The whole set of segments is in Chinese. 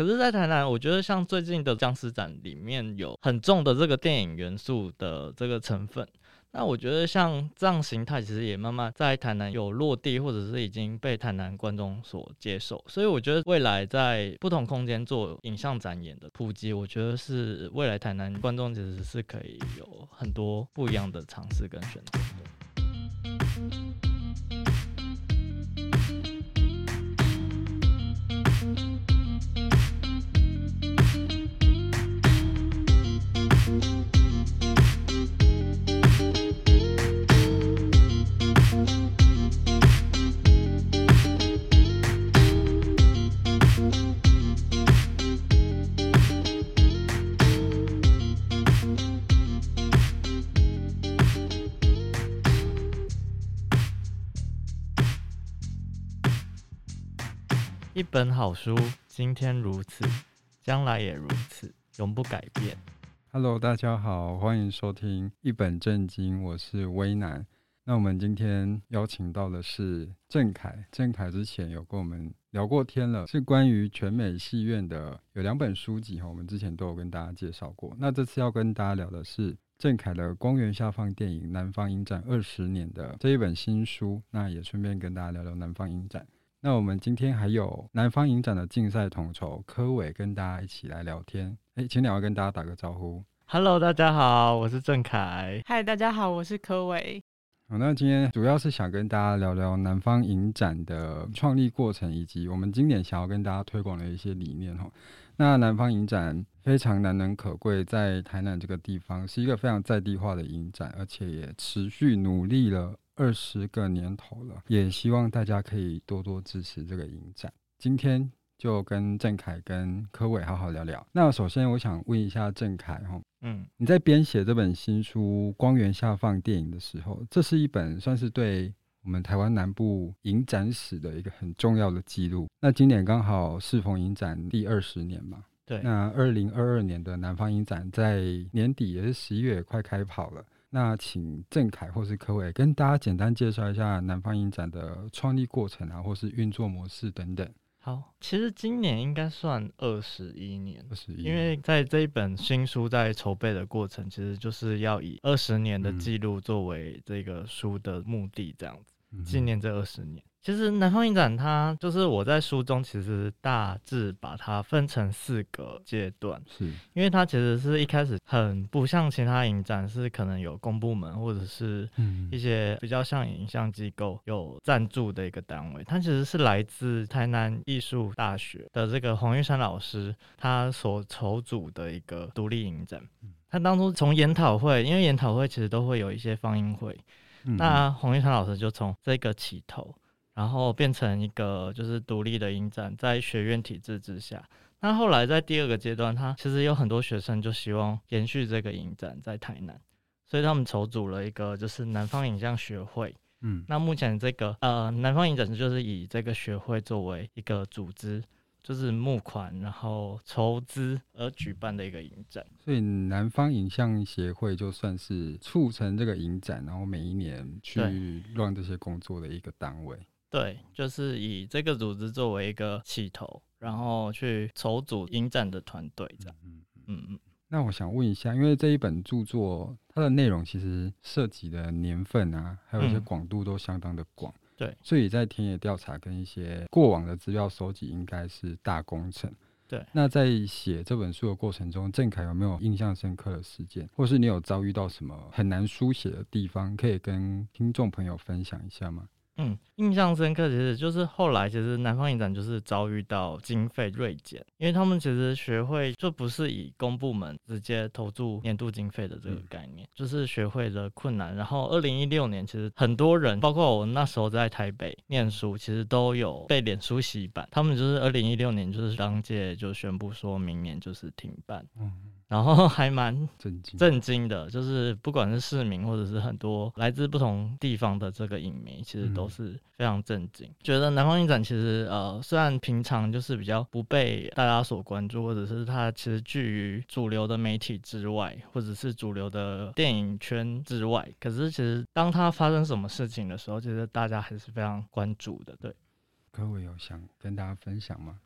可是，在台南，我觉得像最近的僵尸展里面有很重的这个电影元素的这个成分。那我觉得像这样形态，其实也慢慢在台南有落地，或者是已经被台南观众所接受。所以我觉得未来在不同空间做影像展演的普及，我觉得是未来台南观众其实是可以有很多不一样的尝试跟选择的。一本好书，今天如此，将来也如此，永不改变。Hello，大家好，欢迎收听一本正经，我是威南。那我们今天邀请到的是郑凯，郑凯之前有跟我们聊过天了，是关于全美戏院的有两本书籍哈，我们之前都有跟大家介绍过。那这次要跟大家聊的是郑凯的《光源下放电影南方影展二十年》的这一本新书，那也顺便跟大家聊聊南方影展。那我们今天还有南方影展的竞赛统筹柯伟跟大家一起来聊天。哎，请两位跟大家打个招呼。Hello，大家好，我是郑凯。Hi，大家好，我是柯伟。好，那今天主要是想跟大家聊聊南方影展的创立过程，以及我们今年想要跟大家推广的一些理念哈。那南方影展非常难能可贵，在台南这个地方是一个非常在地化的影展，而且也持续努力了。二十个年头了，也希望大家可以多多支持这个影展。今天就跟郑凯跟柯伟好好聊聊。那首先我想问一下郑凯哈，嗯，你在编写这本新书《光源下放电影》的时候，这是一本算是对我们台湾南部影展史的一个很重要的记录。那今年刚好适逢影展第二十年嘛，对。那二零二二年的南方影展在年底也是十一月快开跑了。那请郑凯或是柯伟跟大家简单介绍一下南方影展的创立过程啊，或是运作模式等等。好，其实今年应该算二十一年，二十一，因为在这一本新书在筹备的过程，其实就是要以二十年的记录作为这个书的目的，这样子纪念这二十年。其实南方影展它就是我在书中其实大致把它分成四个阶段，是因为它其实是一开始很不像其他影展，是可能有公部门或者是一些比较像影像机构有赞助的一个单位，它其实是来自台南艺术大学的这个黄玉山老师他所筹组的一个独立影展。他当初从研讨会，因为研讨会其实都会有一些放映会，那黄玉山老师就从这个起头。然后变成一个就是独立的影展，在学院体制之下。那后来在第二个阶段，他其实有很多学生就希望延续这个影展在台南，所以他们筹组了一个就是南方影像学会。嗯，那目前这个呃南方影展就是以这个学会作为一个组织，就是募款然后筹资而举办的一个影展。所以南方影像协会就算是促成这个影展，然后每一年去让这些工作的一个单位。对，就是以这个组织作为一个起头，然后去筹组应战的团队这样。嗯嗯嗯。那我想问一下，因为这一本著作它的内容其实涉及的年份啊，还有一些广度都相当的广。嗯、对。所以在田野调查跟一些过往的资料收集，应该是大工程。对。那在写这本书的过程中，郑凯有没有印象深刻的事件，或是你有遭遇到什么很难书写的地方，可以跟听众朋友分享一下吗？嗯，印象深刻其实就是后来，其实南方影展就是遭遇到经费锐减，因为他们其实学会就不是以公部门直接投注年度经费的这个概念，嗯、就是学会的困难。然后二零一六年，其实很多人，包括我那时候在台北念书，其实都有被脸书洗版。他们就是二零一六年，就是当届就宣布说明年就是停办。嗯。然后 还蛮震惊震惊的，就是不管是市民或者是很多来自不同地方的这个影迷，其实都是非常震惊，嗯、觉得南方影展其实呃虽然平常就是比较不被大家所关注，或者是它其实居于主流的媒体之外，或者是主流的电影圈之外，可是其实当它发生什么事情的时候，其实大家还是非常关注的。对，各位有想跟大家分享吗？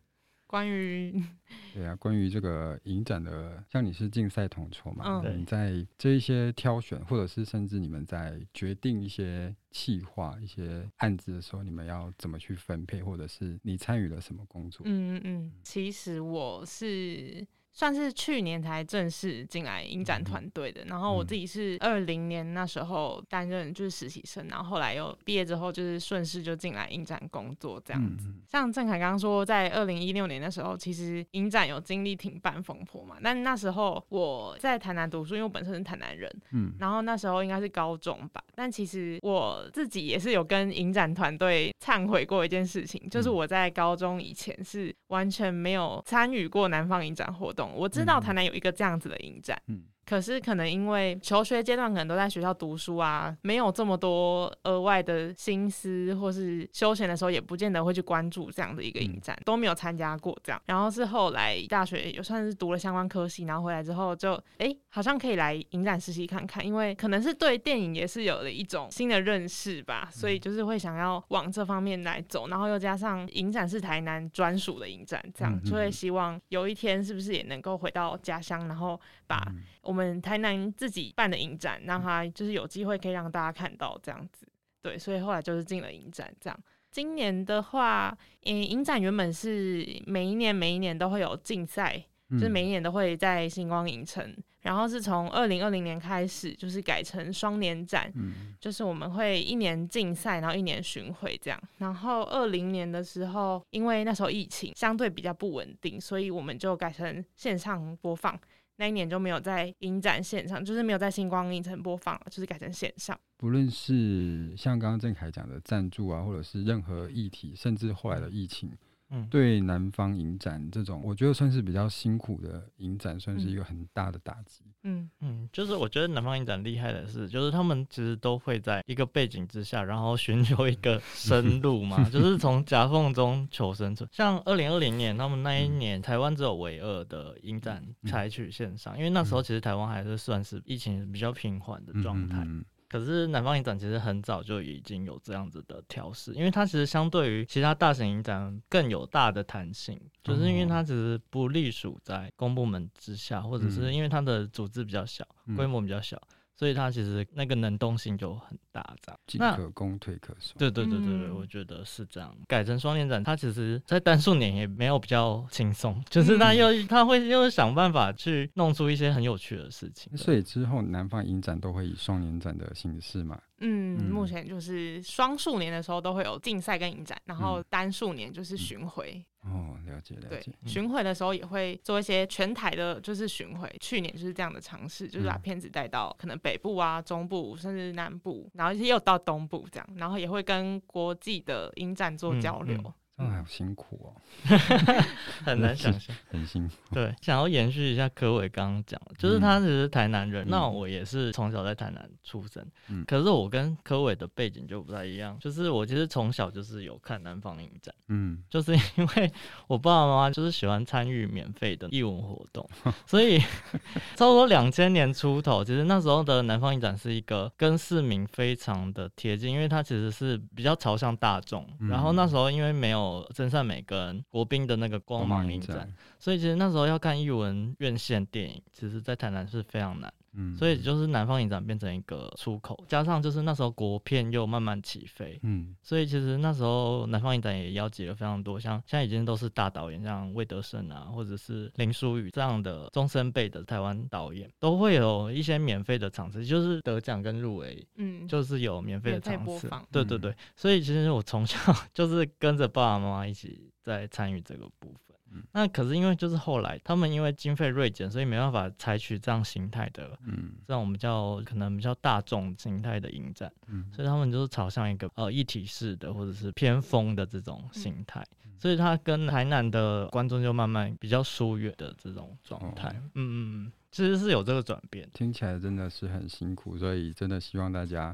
关于 对啊，关于这个影展的，像你是竞赛统筹嘛，嗯，你在这一些挑选，或者是甚至你们在决定一些企划、一些案子的时候，你们要怎么去分配，或者是你参与了什么工作？嗯嗯，其实我是。算是去年才正式进来影展团队的，然后我自己是二零年那时候担任就是实习生，然后后来又毕业之后就是顺势就进来影展工作这样子。像郑凯刚刚说，在二零一六年的时候，其实影展有经历停办风波嘛，但那时候我在台南读书，因为我本身是台南人，嗯，然后那时候应该是高中吧，但其实我自己也是有跟影展团队忏悔过一件事情，就是我在高中以前是完全没有参与过南方影展活动。我知道台南有一个这样子的影展。嗯可是可能因为求学阶段可能都在学校读书啊，没有这么多额外的心思，或是休闲的时候也不见得会去关注这样的一个影展，都没有参加过这样。然后是后来大学也算是读了相关科系，然后回来之后就哎、欸，好像可以来影展实习看看，因为可能是对电影也是有了一种新的认识吧，所以就是会想要往这方面来走。然后又加上影展是台南专属的影展，这样就会希望有一天是不是也能够回到家乡，然后把我。我们台南自己办的影展，让他就是有机会可以让大家看到这样子，对，所以后来就是进了影展这样。今年的话，嗯，影展原本是每一年每一年都会有竞赛，就是每一年都会在星光影城，然后是从二零二零年开始，就是改成双年展，嗯就是我们会一年竞赛，然后一年巡回这样。然后二零年的时候，因为那时候疫情相对比较不稳定，所以我们就改成线上播放。那一年就没有在影展线上，就是没有在星光影城播放了，就是改成线上。不论是像刚刚郑凯讲的赞助啊，或者是任何议题，甚至后来的疫情。嗯，对南方影展这种，我觉得算是比较辛苦的影展，算是一个很大的打击。嗯。嗯，就是我觉得南方影展厉害的是，就是他们其实都会在一个背景之下，然后寻求一个生路嘛，就是从夹缝中求生存。像二零二零年，他们那一年台湾只有唯二的影展采取线上，因为那时候其实台湾还是算是疫情比较平缓的状态。可是南方影展其实很早就已经有这样子的调试，因为它其实相对于其他大型影展更有大的弹性，就是因为它只是不隶属在公部门之下，或者是因为它的组织比较小，规模比较小。所以它其实那个能动性就很大，这样进可攻退可守。对对对对对，我觉得是这样。改成双年展，它其实在单数年也没有比较轻松，就是它又它会又想办法去弄出一些很有趣的事情。所以之后南方影展都会以双年展的形式嘛？嗯，目前就是双数年的时候都会有竞赛跟影展，然后单数年就是巡回。哦，了解了解。对，巡回的时候也会做一些全台的，就是巡回。去年就是这样的尝试，就是把片子带到可能北部啊、中部，甚至南部，然后也有到东部这样，然后也会跟国际的影展做交流。嗯嗯啊，好辛苦哦，很难想象，很辛苦。对，想要延续一下柯伟刚刚讲的，就是他只是台南人，嗯、那我也是从小在台南出生，嗯，可是我跟柯伟的背景就不太一样，就是我其实从小就是有看南方影展，嗯，就是因为我爸爸妈妈就是喜欢参与免费的艺文活动，所以 差不多两千年出头，其实那时候的南方影展是一个跟市民非常的贴近，因为它其实是比较朝向大众，嗯、然后那时候因为没有。哦真善美跟国宾的那个光芒影展，所以其实那时候要看艺文院线电影，其实在台南是非常难。嗯，所以就是南方影展变成一个出口，加上就是那时候国片又慢慢起飞，嗯，所以其实那时候南方影展也邀集了非常多，像现在已经都是大导演，像魏德圣啊，或者是林书宇这样的中生辈的台湾导演，都会有一些免费的场次，就是得奖跟入围，嗯，就是有免费的场次，对对对，所以其实我从小 就是跟着爸爸妈妈一起在参与这个部分。那可是因为就是后来他们因为经费锐减，所以没办法采取这样形态的，嗯，这样我们叫可能比较大众形态的影展，嗯，所以他们就是朝向一个呃一体式的或者是偏锋的这种形态，嗯，所以他跟台南的观众就慢慢比较疏远的这种状态，哦，嗯嗯。其实是有这个转变，听起来真的是很辛苦，所以真的希望大家，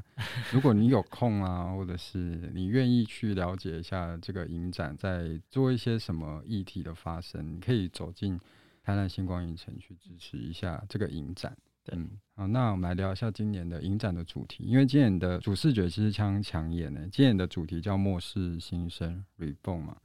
如果你有空啊，或者是你愿意去了解一下这个影展，在做一些什么议题的发生，你可以走进台南星光影城去支持一下这个影展。嗯，好，那我们来聊一下今年的影展的主题，因为今年的主视觉其实相当抢眼呢。今年的主题叫末世新生 Reborn 嘛。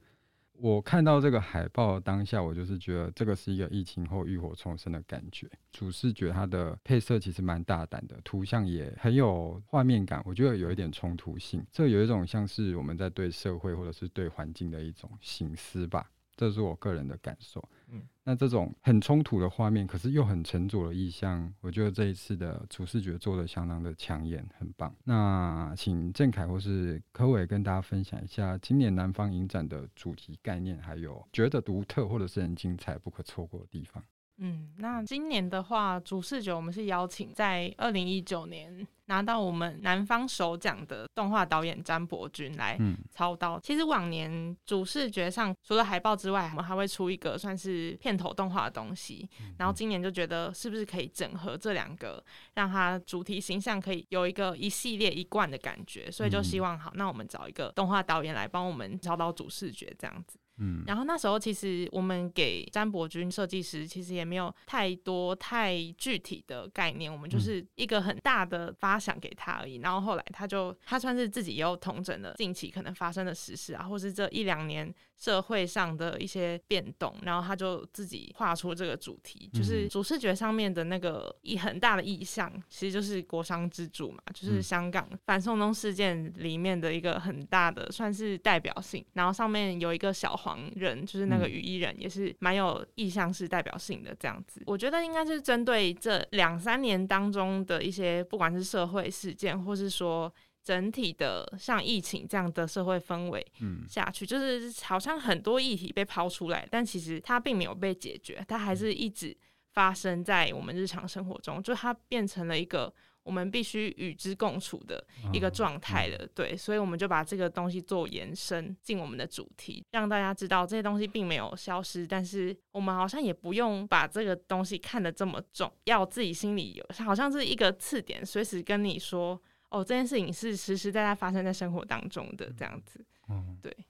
我看到这个海报当下，我就是觉得这个是一个疫情后浴火重生的感觉。主视觉它的配色其实蛮大胆的，图像也很有画面感，我觉得有一点冲突性，这有一种像是我们在对社会或者是对环境的一种形思吧。这是我个人的感受。嗯，那这种很冲突的画面，可是又很沉着的意象，我觉得这一次的主视觉做的相当的抢眼，很棒。那请郑凯或是柯伟跟大家分享一下今年南方影展的主题概念，还有觉得独特或者是很精彩、不可错过的地方。嗯，那今年的话，主视觉我们是邀请在二零一九年拿到我们南方首奖的动画导演詹伯钧来操刀。嗯、其实往年主视觉上除了海报之外，我们还会出一个算是片头动画的东西。然后今年就觉得是不是可以整合这两个，让它主题形象可以有一个一系列一贯的感觉，所以就希望好，那我们找一个动画导演来帮我们操刀主视觉这样子。嗯，然后那时候其实我们给詹伯君设计师，其实也没有太多太具体的概念，我们就是一个很大的发想给他而已。然后后来他就他算是自己也有统整了近期可能发生的时事啊，或是这一两年。社会上的一些变动，然后他就自己画出这个主题，就是主视觉上面的那个一很大的意象，其实就是国殇之柱嘛，就是香港反送中事件里面的一个很大的算是代表性。然后上面有一个小黄人，就是那个羽衣人，也是蛮有意象是代表性的这样子。我觉得应该是针对这两三年当中的一些，不管是社会事件，或是说。整体的像疫情这样的社会氛围下去，嗯、就是好像很多议题被抛出来，但其实它并没有被解决，它还是一直发生在我们日常生活中，就它变成了一个我们必须与之共处的一个状态了。嗯、对，所以我们就把这个东西做延伸进我们的主题，让大家知道这些东西并没有消失，但是我们好像也不用把这个东西看得这么重，要自己心里有，好像是一个刺点，随时跟你说。哦，这件事情是实实在在发生在生活当中的，这样子，嗯，对。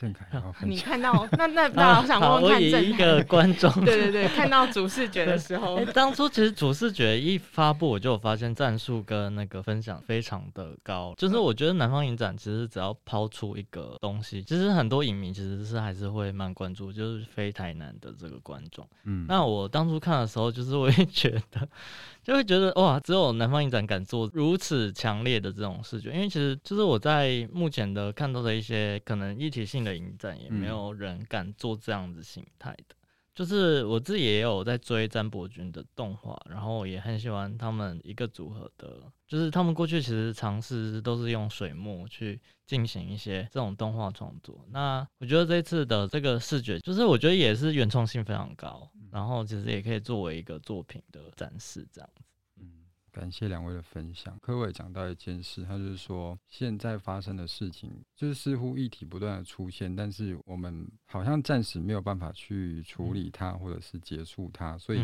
郑凯，你看到那那那，我想问问看，一个 观众，对对对，看到主视觉的时候，欸、当初其实主视觉一发布，我就有发现赞数跟那个分享非常的高。就是我觉得南方影展其实只要抛出一个东西，其实很多影迷其实是还是会蛮关注，就是非台南的这个观众。嗯，那我当初看的时候，就是我也觉得。就会觉得哇，只有南方影展敢做如此强烈的这种视觉，因为其实就是我在目前的看到的一些可能一体性的影展，也没有人敢做这样子形态的。就是我自己也有在追詹伯君的动画，然后也很喜欢他们一个组合的，就是他们过去其实尝试都是用水墨去进行一些这种动画创作。那我觉得这次的这个视觉，就是我觉得也是原创性非常高，然后其实也可以作为一个作品的展示这样子。感谢两位的分享。柯伟讲到一件事，他就是说，现在发生的事情，就是似乎议题不断的出现，但是我们好像暂时没有办法去处理它，或者是结束它，所以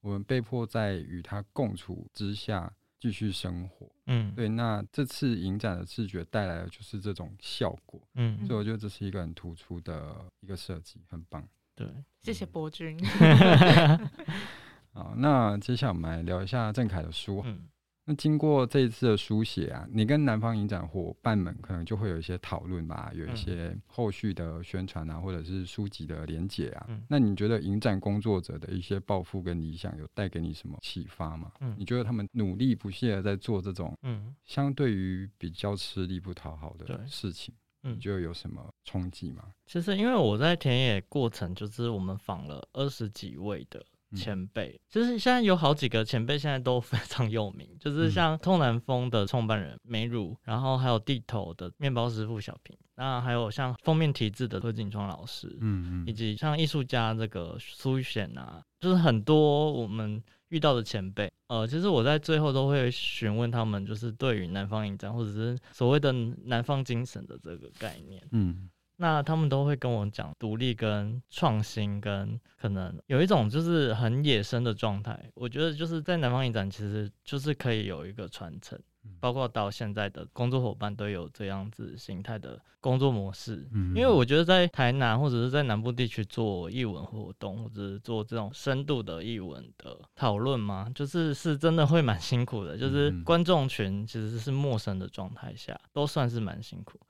我们被迫在与它共处之下继续生活。嗯，对。那这次影展的视觉带来的就是这种效果。嗯，所以我觉得这是一个很突出的一个设计，很棒。对，谢谢伯钧。好，那接下来我们来聊一下郑凯的书。嗯，那经过这一次的书写啊，你跟南方影展伙伴们可能就会有一些讨论吧，有一些后续的宣传啊，或者是书籍的连结啊。嗯，那你觉得影展工作者的一些抱负跟理想，有带给你什么启发吗？嗯，你觉得他们努力不懈的在做这种，嗯，相对于比较吃力不讨好的事情，嗯，你觉得有什么冲击吗？其实因为我在田野过程，就是我们访了二十几位的。前辈就是现在有好几个前辈，现在都非常有名，就是像痛南风的创办人梅汝，然后还有地头的面包师傅小平，那还有像封面题字的柯景窗老师，嗯嗯，以及像艺术家这个苏显啊，就是很多我们遇到的前辈，呃，其实我在最后都会询问他们，就是对于南方影展或者是所谓的南方精神的这个概念，嗯。那他们都会跟我讲独立跟创新跟可能有一种就是很野生的状态。我觉得就是在南方影展，其实就是可以有一个传承，包括到现在的工作伙伴都有这样子形态的工作模式。因为我觉得在台南或者是在南部地区做艺文活动，或者是做这种深度的艺文的讨论嘛，就是是真的会蛮辛苦的。就是观众群其实是陌生的状态下，都算是蛮辛苦。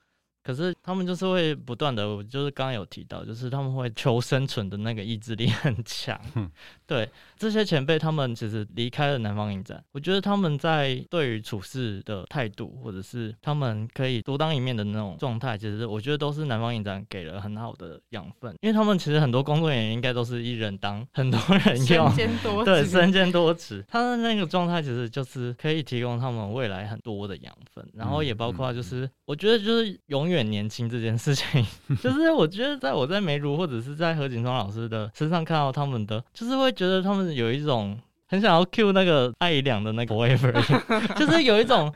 可是他们就是会不断的，就是刚刚有提到，就是他们会求生存的那个意志力 很强。嗯、对这些前辈，他们其实离开了南方影展，我觉得他们在对于处事的态度，或者是他们可以独当一面的那种状态，其实我觉得都是南方影展给了很好的养分。因为他们其实很多工作人员应该都是一人当很多人用，身兼多，对，身兼多职。他的那个状态其实就是可以提供他们未来很多的养分，然后也包括就是、嗯嗯、我觉得就是永远。永远年轻这件事情，就是我觉得在我在梅如或者是在何景松老师的身上看到他们的，就是会觉得他们有一种很想要 cue 那个艾怡良的那个 forever，就是有一种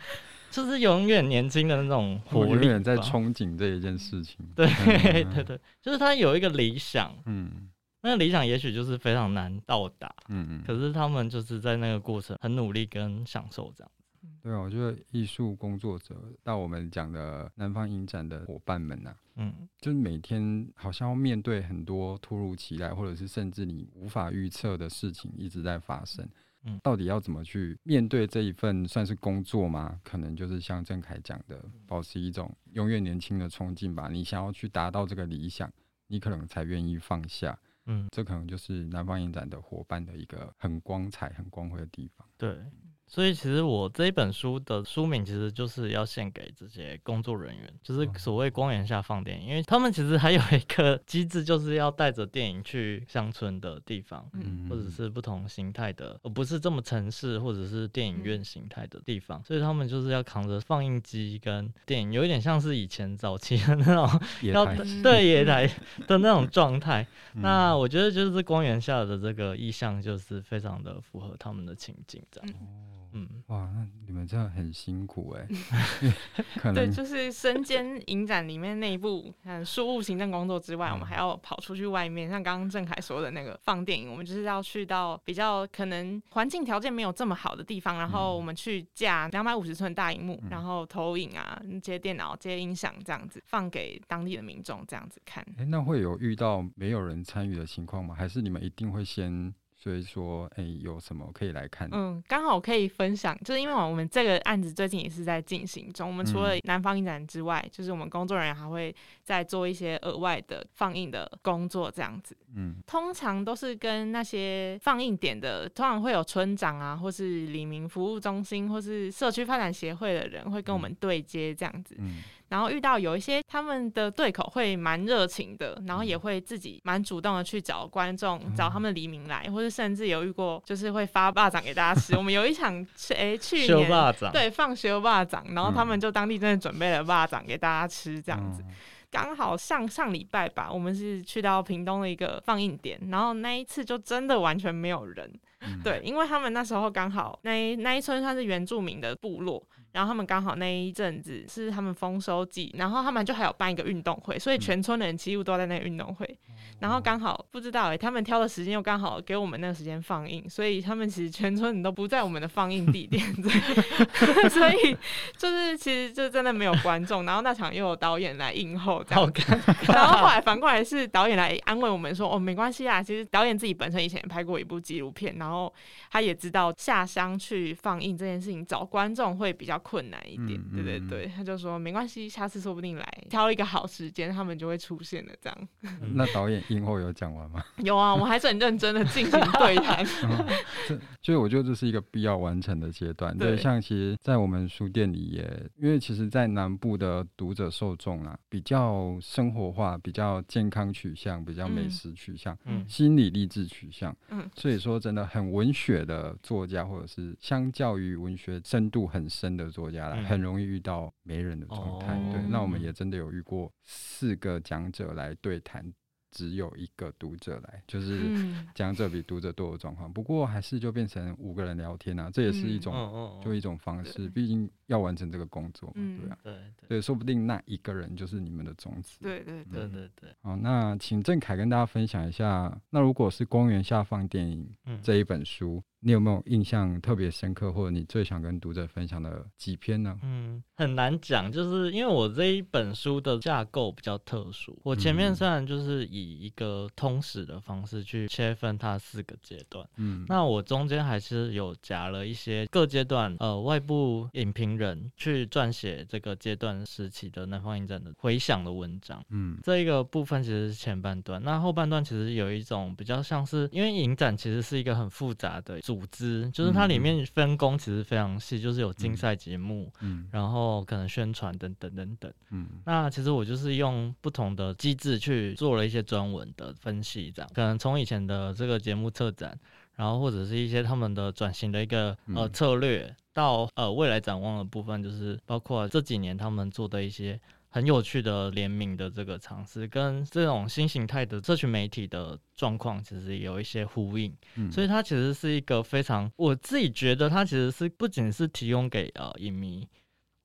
就是永远年轻的那种活力，永远在憧憬这一件事情。对对对，就是他有一个理想，嗯，那个理想也许就是非常难到达，嗯嗯，可是他们就是在那个过程很努力跟享受这样。对啊，我觉得艺术工作者到我们讲的南方影展的伙伴们呐、啊，嗯，就是每天好像要面对很多突如其来，或者是甚至你无法预测的事情一直在发生。嗯，到底要怎么去面对这一份算是工作吗？可能就是像郑凯讲的，保持一种永远年轻的冲劲吧。你想要去达到这个理想，你可能才愿意放下。嗯，这可能就是南方影展的伙伴的一个很光彩、很光辉的地方。对。所以其实我这一本书的书名其实就是要献给这些工作人员，就是所谓光源下放电影，因为他们其实还有一个机制，就是要带着电影去乡村的地方，或者是不同形态的，而不是这么城市或者是电影院形态的地方，所以他们就是要扛着放映机跟电影，有一点像是以前早期的那种 要对野台 的那种状态。那我觉得就是光源下的这个意象，就是非常的符合他们的情境，这样。嗯，哇，那你们这样很辛苦哎、欸。对，就是身兼影展里面内部嗯事务行政工作之外，嗯、我们还要跑出去外面，像刚刚郑凯说的那个放电影，我们就是要去到比较可能环境条件没有这么好的地方，然后我们去架两百五十寸大荧幕，嗯、然后投影啊，接电脑、接音响这样子放给当地的民众这样子看。哎、欸，那会有遇到没有人参与的情况吗？还是你们一定会先？所以说，哎、欸，有什么可以来看？嗯，刚好可以分享，就是因为我们这个案子最近也是在进行中。我们除了南方影展之外，嗯、就是我们工作人员还会再做一些额外的放映的工作，这样子。嗯，通常都是跟那些放映点的，通常会有村长啊，或是李明服务中心，或是社区发展协会的人会跟我们对接，这样子。嗯。嗯然后遇到有一些他们的对口会蛮热情的，然后也会自己蛮主动的去找观众，找他们黎明来，或者甚至有遇过就是会发霸掌给大家吃。我们有一场是哎去年对放学霸掌，然后他们就当地真的准备了霸掌给大家吃这样子。刚好上上礼拜吧，我们是去到屏东的一个放映点，然后那一次就真的完全没有人，对，因为他们那时候刚好那一那一村算是原住民的部落。然后他们刚好那一阵子是他们丰收季，然后他们就还有办一个运动会，所以全村的人几乎都在那个运动会。然后刚好不知道哎、欸，他们挑的时间又刚好给我们那个时间放映，所以他们其实全村人都不在我们的放映地点，所以 就是其实就真的没有观众。然后那场又有导演来映后这样，然后后来反过来是导演来安慰我们说：“哦，没关系啊，其实导演自己本身以前也拍过一部纪录片，然后他也知道下乡去放映这件事情找观众会比较。”困难一点，对对对，他就说没关系，下次说不定来挑一个好时间，他们就会出现的。这样，那导演映后有讲完吗？有啊，我还是很认真的进行对谈。这，所以我觉得这是一个必要完成的阶段。对，像其实，在我们书店里也，因为其实，在南部的读者受众啊，比较生活化，比较健康取向，比较美食取向，嗯，心理励志取向，嗯，所以说真的很文学的作家，或者是相较于文学深度很深的。作家来很容易遇到没人的状态，嗯、对，那我们也真的有遇过四个讲者来对谈。只有一个读者来，就是讲者比读者多的状况。不过还是就变成五个人聊天啊，这也是一种，就一种方式。毕竟要完成这个工作嘛，对啊，对对，说不定那一个人就是你们的种子。对对对对对。好，那请郑凯跟大家分享一下，那如果是光源下放电影这一本书，你有没有印象特别深刻，或者你最想跟读者分享的几篇呢？嗯，很难讲，就是因为我这一本书的架构比较特殊。我前面虽然就是以一个通史的方式去切分它四个阶段，嗯，那我中间还是有夹了一些各阶段呃外部影评人去撰写这个阶段时期的南方影展的回想的文章，嗯，这一个部分其实是前半段，那后半段其实有一种比较像是，因为影展其实是一个很复杂的。组织就是它里面分工其实非常细，就是有竞赛节目，嗯，然后可能宣传等等等等，嗯，那其实我就是用不同的机制去做了一些专文的分析，这样。可能从以前的这个节目策展，然后或者是一些他们的转型的一个呃策略，到呃未来展望的部分，就是包括这几年他们做的一些。很有趣的联名的这个尝试，跟这种新形态的社群媒体的状况，其实有一些呼应。嗯，所以它其实是一个非常，我自己觉得它其实是不仅是提供给呃影迷，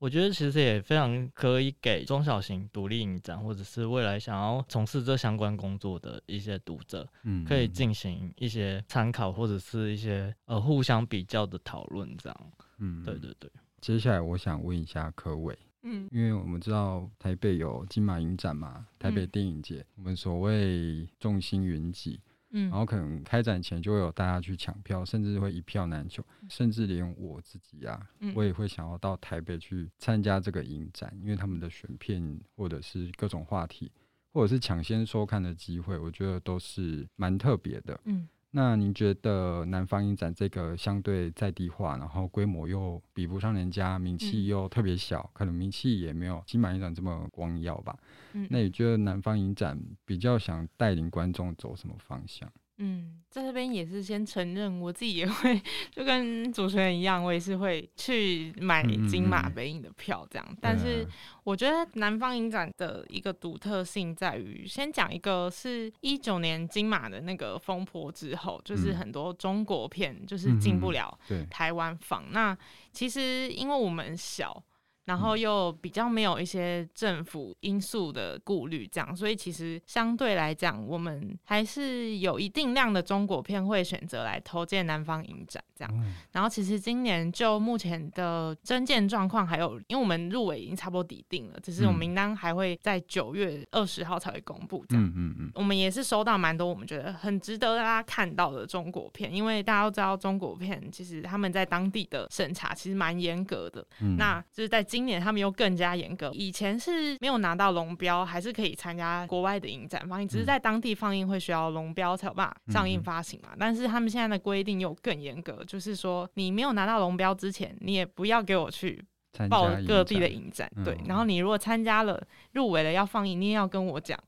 我觉得其实也非常可以给中小型独立影展，或者是未来想要从事这相关工作的一些读者，嗯，可以进行一些参考或者是一些呃互相比较的讨论，这样。嗯，对对对。接下来我想问一下柯伟。嗯，因为我们知道台北有金马影展嘛，台北电影节，嗯、我们所谓众星云集，嗯，然后可能开展前就会有大家去抢票，甚至会一票难求，甚至连我自己啊，嗯、我也会想要到台北去参加这个影展，因为他们的选片或者是各种话题，或者是抢先收看的机会，我觉得都是蛮特别的，嗯。那您觉得南方影展这个相对在地化，然后规模又比不上人家，名气又特别小，嗯、可能名气也没有金马影展这么光耀吧？嗯、那你觉得南方影展比较想带领观众走什么方向？嗯，在这边也是先承认，我自己也会就跟主持人一样，我也是会去买金马北影的票这样。但是我觉得南方影展的一个独特性在于，先讲一个是一九年金马的那个风波之后，就是很多中国片就是进不了台湾放。那其实因为我们小。然后又比较没有一些政府因素的顾虑，这样，所以其实相对来讲，我们还是有一定量的中国片会选择来投建南方影展这样。然后其实今年就目前的征件状况，还有因为我们入围已经差不多底定了，只是我们名单还会在九月二十号才会公布这样。嗯嗯嗯。我们也是收到蛮多我们觉得很值得大家看到的中国片，因为大家都知道中国片其实他们在当地的审查其实蛮严格的，那就是在。今年他们又更加严格，以前是没有拿到龙标，还是可以参加国外的影展放映，只是在当地放映会需要龙标才有办法上映发行嘛。嗯、但是他们现在的规定又更严格，就是说你没有拿到龙标之前，你也不要给我去报各地的影展，影展对。然后你如果参加了入围了要放映，你也要跟我讲。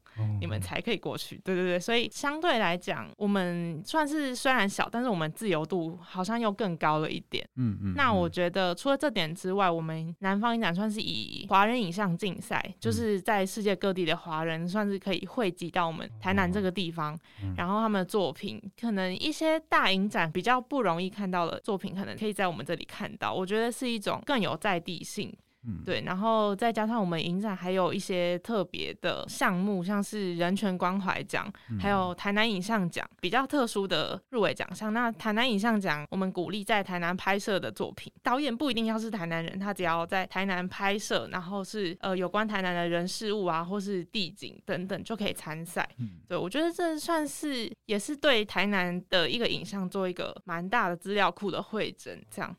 你们才可以过去，对对对，所以相对来讲，我们算是虽然小，但是我们自由度好像又更高了一点。嗯嗯。那我觉得除了这点之外，我们南方影展算是以华人影像竞赛，就是在世界各地的华人算是可以汇集到我们台南这个地方，然后他们的作品，可能一些大影展比较不容易看到的作品，可能可以在我们这里看到。我觉得是一种更有在地性。嗯，对，然后再加上我们影展还有一些特别的项目，像是人权关怀奖，还有台南影像奖，比较特殊的入围奖项。那台南影像奖，我们鼓励在台南拍摄的作品，导演不一定要是台南人，他只要在台南拍摄，然后是呃有关台南的人事物啊，或是地景等等，就可以参赛。嗯，对，我觉得这算是也是对台南的一个影像做一个蛮大的资料库的会诊，这样。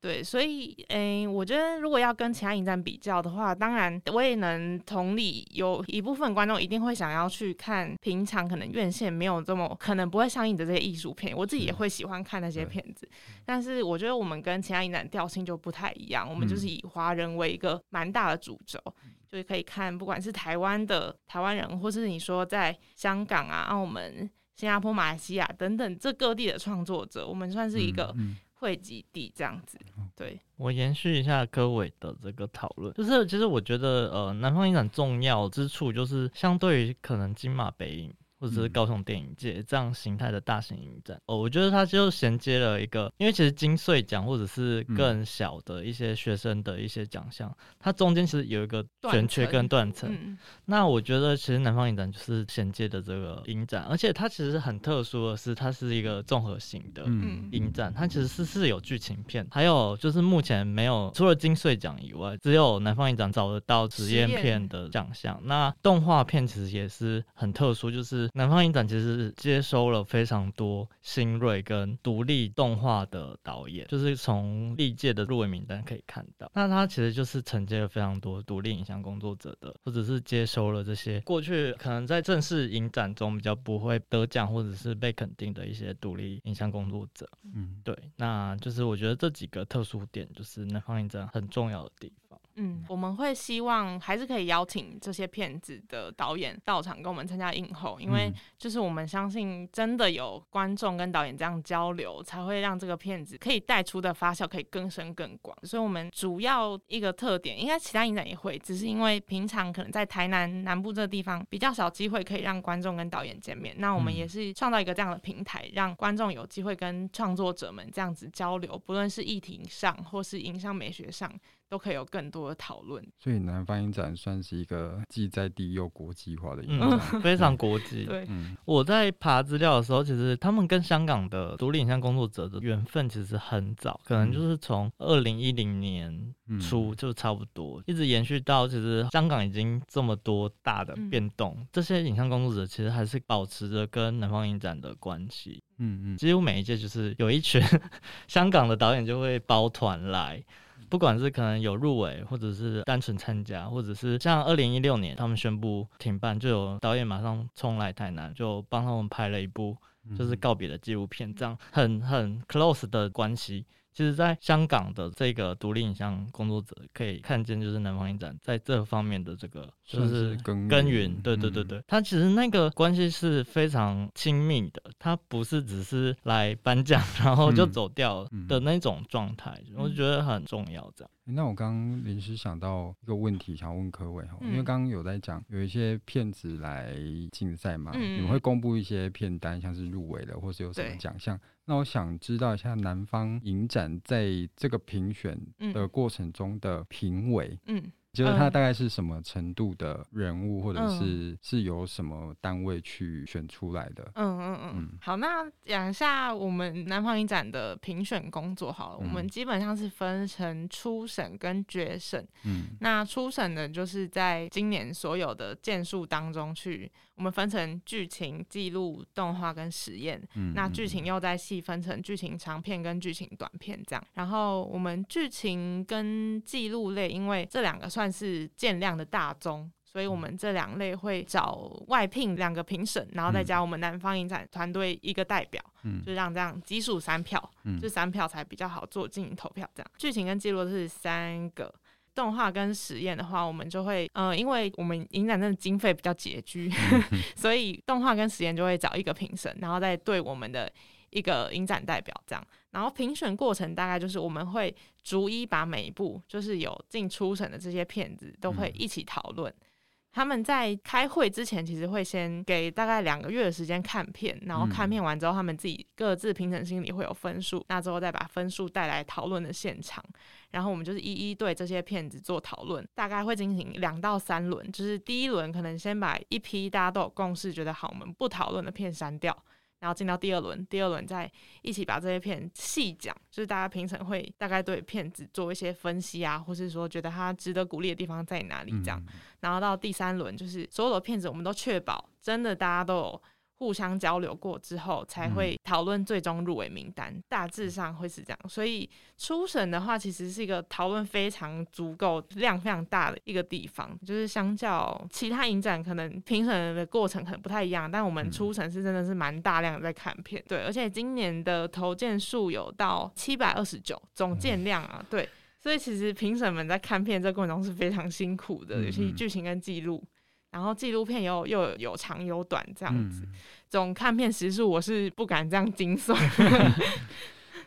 对，所以，诶、欸，我觉得如果要跟其他影展比较的话，当然我也能同理，有一部分观众一定会想要去看平常可能院线没有这么可能不会上映的这些艺术片，我自己也会喜欢看那些片子。但是我觉得我们跟其他影展调性就不太一样，我们就是以华人为一个蛮大的主轴，就是可以看不管是台湾的台湾人，或是你说在香港啊、澳门、新加坡、马来西亚等等这各地的创作者，我们算是一个。汇集地这样子，对。我延续一下柯伟的这个讨论，就是其实我觉得，呃，南方影展重要之处就是相对于可能金马北影或者是高雄电影节这样形态的大型影展。哦，我觉得它就衔接了一个，因为其实金穗奖或者是更小的一些学生的一些奖项，它中间其实有一个悬缺跟断层。嗯、那我觉得其实南方影展就是衔接的这个影展，而且它其实很特殊的是，它是一个综合型的影展，它其实是是有剧情片，还有就是目前没有除了金穗奖以外，只有南方影展找得到实验片的奖项。那动画片其实也是很特殊，就是。南方影展其实接收了非常多新锐跟独立动画的导演，就是从历届的入围名单可以看到。那它其实就是承接了非常多独立影像工作者的，或者是接收了这些过去可能在正式影展中比较不会得奖或者是被肯定的一些独立影像工作者。嗯，对，那就是我觉得这几个特殊点就是南方影展很重要的地方。嗯，我们会希望还是可以邀请这些片子的导演到场跟我们参加映后，因为就是我们相信真的有观众跟导演这样交流，才会让这个片子可以带出的发酵可以更深更广。所以，我们主要一个特点，应该其他影展也会，只是因为平常可能在台南南部这个地方比较少机会可以让观众跟导演见面，那我们也是创造一个这样的平台，让观众有机会跟创作者们这样子交流，不论是议题上或是影像美学上。都可以有更多的讨论，所以南方影展算是一个既在地又国际化的影展，嗯，非常国际。对，嗯，我在爬资料的时候，其实他们跟香港的独立影像工作者的缘分其实很早，可能就是从二零一零年初就差不多，一直延续到其实香港已经这么多大的变动，嗯，这些影像工作者其实还是保持着跟南方影展的关系。嗯嗯，几乎每一届就是有一群 香港的导演就会包团来。不管是可能有入围，或者是单纯参加，或者是像二零一六年他们宣布停办，就有导演马上冲来台南，就帮他们拍了一部就是告别的纪录片，这样很很 close 的关系。其实，在香港的这个独立影像工作者可以看见，就是南方影展在这方面的这个就是耕耘，对对对对，他其实那个关系是非常亲密的，他不是只是来颁奖然后就走掉的那种状态，我觉得很重要。这样，那我刚刚临时想到一个问题，想问柯伟哈，因为刚刚有在讲有一些片子来竞赛嘛，你们会公布一些片单，像是入围的或是有什么奖项。那我想知道一下，南方影展在这个评选的过程中的评委，嗯。就是他大概是什么程度的人物，或者是是由什么单位去选出来的？嗯嗯嗯。嗯好，那讲一下我们南方影展的评选工作好了。嗯、我们基本上是分成初审跟决审。嗯。那初审的就是在今年所有的件数当中去，我们分成剧情、记录、动画跟实验。嗯。那剧情又再细分成剧情长片跟剧情短片这样。然后我们剧情跟记录类，因为这两个算。算是见量的大宗，所以我们这两类会找外聘两个评审，然后再加我们南方影展团队一个代表，嗯，就让这样基数三票，嗯，这三票才比较好做进行投票。这样。剧情跟记录是三个，动画跟实验的话，我们就会，呃，因为我们影展的经费比较拮据，嗯、所以动画跟实验就会找一个评审，然后再对我们的一个影展代表这样。然后评选过程大概就是我们会逐一把每一部就是有进初审的这些片子都会一起讨论。嗯、他们在开会之前其实会先给大概两个月的时间看片，然后看片完之后他们自己各自评审心里会有分数，那之后再把分数带来讨论的现场，然后我们就是一一对这些片子做讨论，大概会进行两到三轮，就是第一轮可能先把一批大家都有共识觉得好，我们不讨论的片删掉。然后进到第二轮，第二轮再一起把这些片细讲，就是大家评审会大概对片子做一些分析啊，或是说觉得它值得鼓励的地方在哪里这样。嗯、然后到第三轮，就是所有的片子我们都确保真的大家都有。互相交流过之后，才会讨论最终入围名单。嗯、大致上会是这样，所以初审的话，其实是一个讨论非常足够、量非常大的一个地方。就是相较其他影展，可能评审的过程可能不太一样，但我们初审是真的是蛮大量的在看片。对，而且今年的投件数有到七百二十九，总件量啊，对。所以其实评审们在看片这过程中是非常辛苦的，尤其剧情跟记录。然后纪录片又又有，有长有短这样子，总看片时数我是不敢这样精算。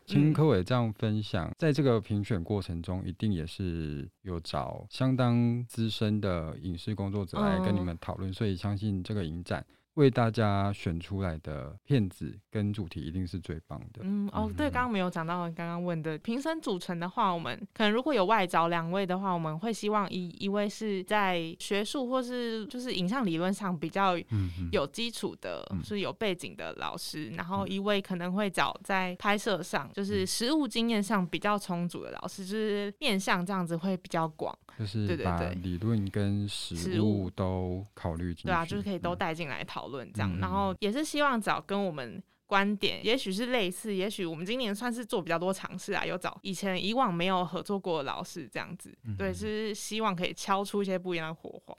听柯伟这样分享，在这个评选过程中，一定也是有找相当资深的影视工作者来跟你们讨论，所以相信这个影展为大家选出来的片子跟主题一定是最棒的。嗯，哦，对，刚刚没有讲到，刚刚问的评审组成的话，我们可能如果有外找两位的话，我们会希望一一位是在学术或是就是影像理论上比较有基础的，嗯、是有背景的老师，然后一位可能会找在拍摄上就是实务经验上比较充足的老师，就是面向这样子会比较广，就是把理论跟实务都考虑进去。对啊，就是可以都带进来讨。讨论这样，然后也是希望找跟我们观点，也许是类似，也许我们今年算是做比较多尝试啊，有找以前以往没有合作过的老师这样子，对，是希望可以敲出一些不一样的火花。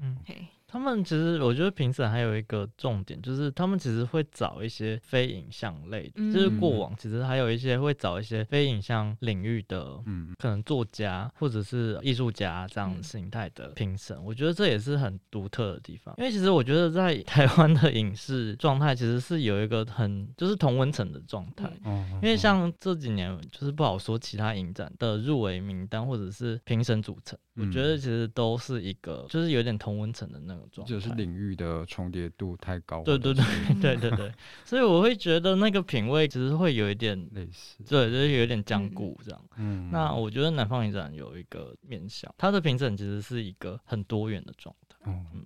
嗯，嘿。他们其实，我觉得评审还有一个重点，就是他们其实会找一些非影像类，嗯、就是过往其实还有一些会找一些非影像领域的，嗯，可能作家或者是艺术家这样形态的评审。嗯、我觉得这也是很独特的地方，因为其实我觉得在 台湾的影视状态其实是有一个很就是同温层的状态，嗯、因为像这几年就是不好说其他影展的入围名单或者是评审组成，嗯、我觉得其实都是一个就是有点同温层的那个。就是领域的重叠度太高，对对对对对对，所以我会觉得那个品味其实会有一点类似，对，就是有一点僵固这样。嗯，那我觉得南方影展有一个面向，它的评审其实是一个很多元的状态。嗯，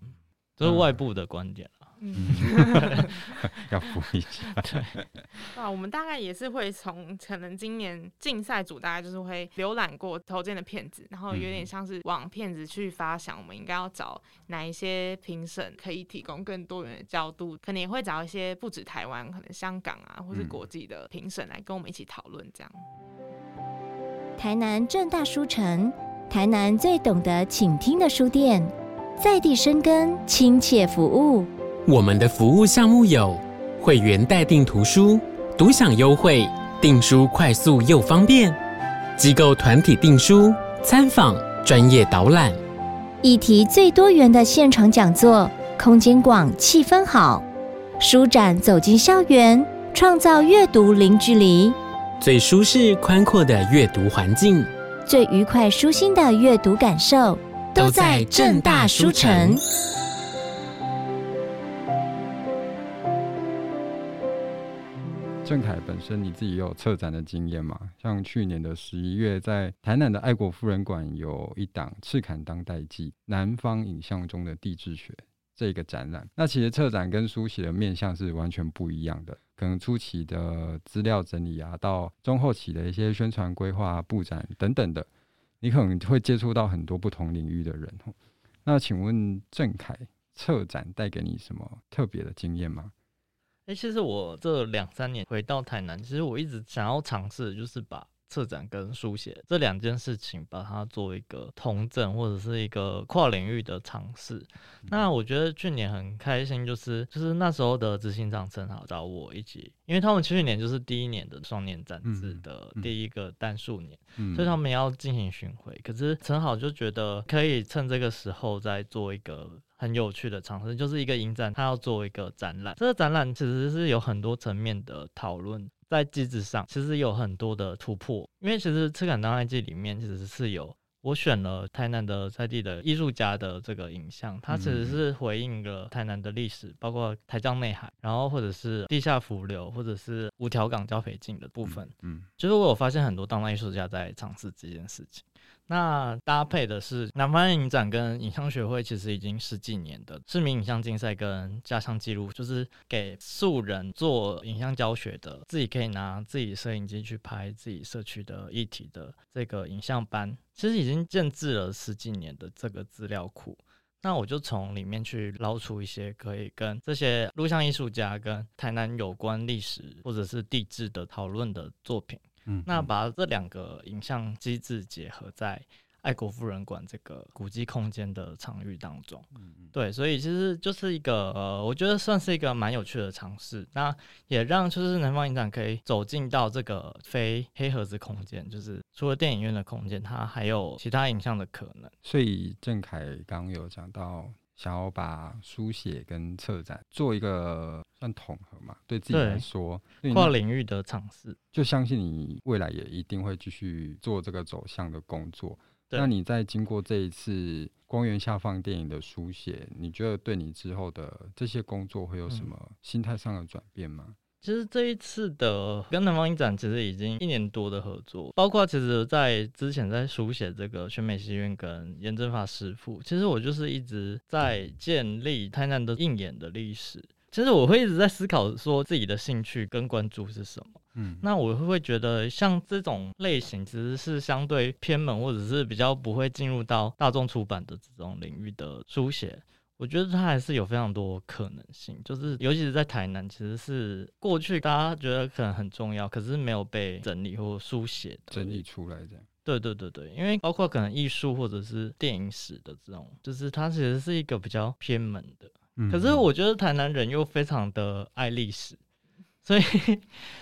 这是外部的观点。嗯，要补一下。对，啊，我们大概也是会从可能今年竞赛组大概就是会浏览过投件的片子，然后有点像是往片子去发想，我们应该要找哪一些评审可以提供更多元的角度，可能也会找一些不止台湾，可能香港啊，或是国际的评审来跟我们一起讨论这样。台南正大书城，台南最懂得倾听的书店，在地生根，亲切服务。我们的服务项目有会员代订图书、独享优惠、订书快速又方便；机构团体订书、参访、专业导览；议题最多元的现场讲座，空间广、气氛好；书展走进校园，创造阅读零距离；最舒适宽阔的阅读环境，最愉快舒心的阅读感受，都在正大书城。郑凯本身你自己有策展的经验嘛？像去年的十一月，在台南的爱国夫人馆有一档《赤坎当代记：南方影像中的地质学》这个展览。那其实策展跟书写的面向是完全不一样的，可能初期的资料整理啊，到中后期的一些宣传规划、布展等等的，你可能会接触到很多不同领域的人。那请问郑凯，策展带给你什么特别的经验吗？哎、其实我这两三年回到台南，其实我一直想要尝试，就是把策展跟书写这两件事情，把它做一个同整或者是一个跨领域的尝试。那我觉得去年很开心，就是就是那时候的执行长正好找我一起，因为他们去年就是第一年的双年展示的第一个单数年，所以他们要进行巡回。可是陈好就觉得可以趁这个时候再做一个。很有趣的尝试，就是一个影展，他要做一个展览。这个展览其实是有很多层面的讨论，在机制上其实有很多的突破。因为其实《赤坎当代记》里面其实是有我选了台南的在地的艺术家的这个影像，它其实是回应了台南的历史，包括台江内海，然后或者是地下浮流，或者是五条港交斐径的部分。嗯，就是我有发现很多当代艺术家在尝试这件事情。那搭配的是南方影展跟影像学会，其实已经十几年的市民影像竞赛跟家乡记录，就是给素人做影像教学的，自己可以拿自己摄影机去拍自己社区的议题的这个影像班，其实已经建置了十几年的这个资料库。那我就从里面去捞出一些可以跟这些录像艺术家跟台南有关历史或者是地质的讨论的作品。嗯，那把这两个影像机制结合在爱国夫人馆这个古迹空间的场域当中，嗯嗯，对，所以其实就是一个呃，我觉得算是一个蛮有趣的尝试。那也让就是南方影展可以走进到这个非黑盒子空间，就是除了电影院的空间，它还有其他影像的可能。所以郑凯刚有讲到。想要把书写跟策展做一个算统合嘛？对自己来说，跨领域的尝试，就相信你未来也一定会继续做这个走向的工作。那你在经过这一次光源下放电影的书写，你觉得对你之后的这些工作会有什么心态上的转变吗？其实这一次的跟南方影展其实已经一年多的合作，包括其实在之前在书写这个选美戏院跟严正法师傅，其实我就是一直在建立台南的应演的历史。其实我会一直在思考说自己的兴趣跟关注是什么。嗯，那我会觉得像这种类型其实是相对偏门或者是比较不会进入到大众出版的这种领域的书写。我觉得它还是有非常多可能性，就是尤其是在台南，其实是过去大家觉得可能很重要，可是没有被整理或书写整理出来这样。对对对对，因为包括可能艺术或者是电影史的这种，就是它其实是一个比较偏门的。嗯。可是我觉得台南人又非常的爱历史，所以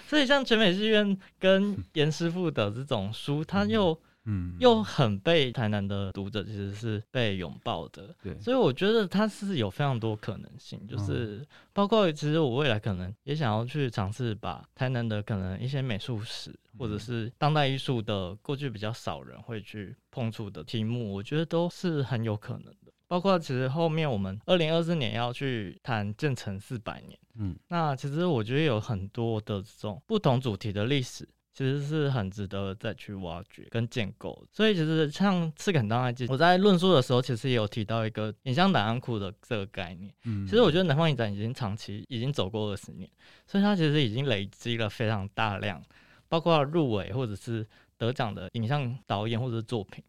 所以像全美剧院跟严师傅的这种书，它又。嗯，又很被台南的读者其实是被拥抱的，对，所以我觉得它是有非常多可能性，就是包括其实我未来可能也想要去尝试把台南的可能一些美术史或者是当代艺术的过去比较少人会去碰触的题目，我觉得都是很有可能的。包括其实后面我们二零二四年要去谈建成四百年，嗯，那其实我觉得有很多的这种不同主题的历史。其实是很值得再去挖掘跟建构，所以其实像赤肯当代记，我在论述的时候，其实也有提到一个影像档案库的这个概念。嗯，其实我觉得南方影展已经长期已经走过二十年，所以它其实已经累积了非常大量，包括入围或者是得奖的影像导演或者是作品，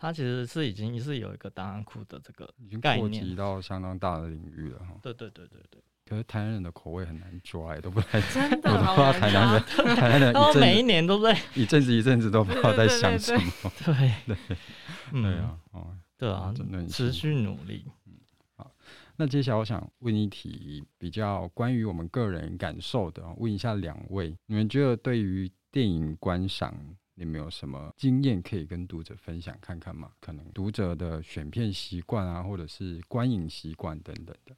它其实是已经是有一个档案库的这个概念，已经扩及到相当大的领域了哈。对对对对对。可是台南人的口味很难抓，都不太 真的，我都不知道台南人，台南人，都每一年都在 一阵子一阵子都不知道在想什么。对对对，对啊，哦，对啊，真的持续努力。嗯，好，那接下来我想问一题比较关于我们个人感受的，问一下两位，你们觉得对于电影观赏，你们有什么经验可以跟读者分享看看吗？可能读者的选片习惯啊，或者是观影习惯等等的。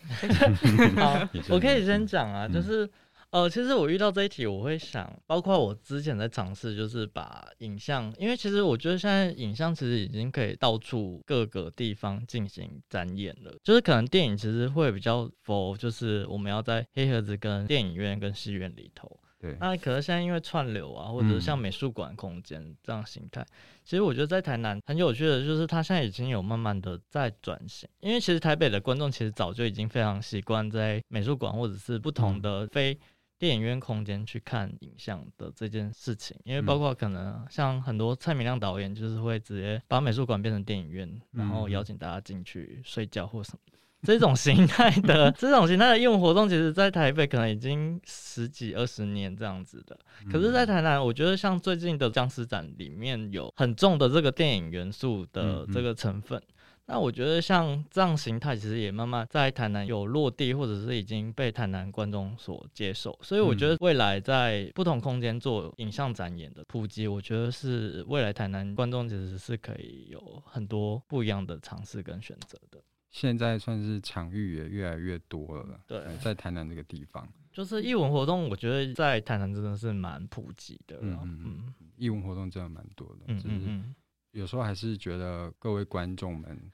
好，我可以先讲啊，就是呃，其实我遇到这一题，我会想，包括我之前在尝试，就是把影像，因为其实我觉得现在影像其实已经可以到处各个地方进行展演了，就是可能电影其实会比较 for，就是我们要在黑盒子跟电影院跟戏院里头。对，那可能现在因为串流啊，或者是像美术馆空间这样形态，嗯，其实我觉得在台南很有趣的就是，它现在已经有慢慢的在转型。因为其实台北的观众其实早就已经非常习惯在美术馆或者是不同的非电影院空间去看影像的这件事情。因为包括可能像很多蔡明亮导演，就是会直接把美术馆变成电影院，然后邀请大家进去睡觉或什么的。这种形态的 这种形态的应用活动，其实，在台北可能已经十几二十年这样子的。可是，在台南，我觉得像最近的僵尸展里面有很重的这个电影元素的这个成分。那我觉得像这样形态，其实也慢慢在台南有落地，或者是已经被台南观众所接受。所以，我觉得未来在不同空间做影像展演的普及，我觉得是未来台南观众其实是可以有很多不一样的尝试跟选择的。现在算是场域也越来越多了，对，在台南这个地方，就是艺文活动，我觉得在台南真的是蛮普及的，嗯嗯，艺文活动真的蛮多的，嗯嗯嗯，有时候还是觉得各位观众们，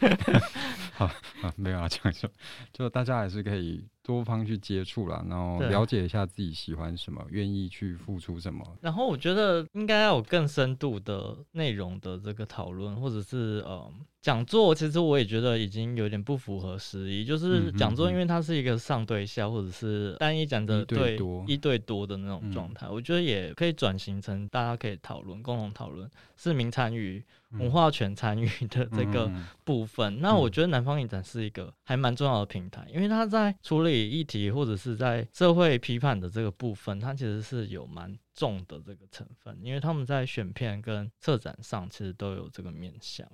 好啊，没有啊，讲说，就大家还是可以。多方去接触啦，然后了解一下自己喜欢什么，愿意去付出什么。然后我觉得应该要有更深度的内容的这个讨论，或者是呃讲座。其实我也觉得已经有点不符合时宜，就是讲座，因为它是一个上对下，或者是单一讲的对一对多的那种状态。我觉得也可以转型成大家可以讨论、共同讨论、市民参与、文化权参与的这个部分。那我觉得南方影展是一个还蛮重要的平台，因为它在处理。议题或者是在社会批判的这个部分，它其实是有蛮重的这个成分，因为他们在选片跟策展上其实都有这个面向。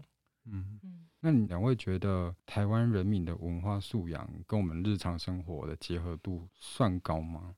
嗯，那你两位觉得台湾人民的文化素养跟我们日常生活的结合度算高吗？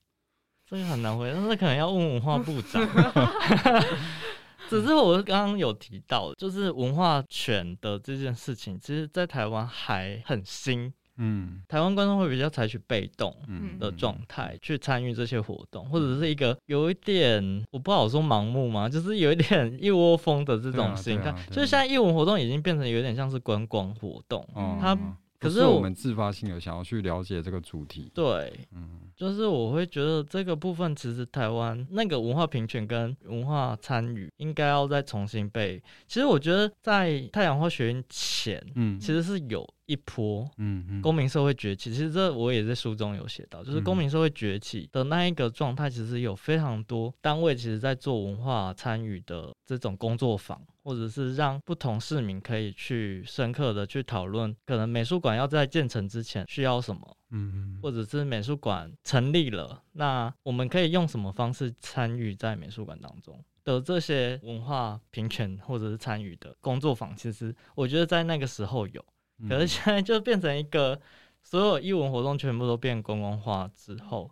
这个很难回答，但是可能要问文化部长。只是我刚刚有提到，就是文化权的这件事情，其实在台湾还很新。嗯，台湾观众会比较采取被动的状态去参与这些活动，或者是一个有一点我不好说盲目嘛，就是有一点一窝蜂的这种心态，就是现在艺文活动已经变成有点像是观光活动，它。可是我们自发性的想要去了解这个主题，对，嗯，就是我会觉得这个部分其实台湾那个文化平权跟文化参与应该要再重新被。其实我觉得在太阳花学院前，嗯，其实是有。一波，嗯嗯，公民社会崛起，其实这我也在书中有写到，就是公民社会崛起的那一个状态，其实有非常多单位其实在做文化参与的这种工作坊，或者是让不同市民可以去深刻的去讨论，可能美术馆要在建成之前需要什么，嗯嗯，或者是美术馆成立了，那我们可以用什么方式参与在美术馆当中？的这些文化平权或者是参与的工作坊，其实我觉得在那个时候有。可是现在就变成一个，所有艺文活动全部都变观光化之后，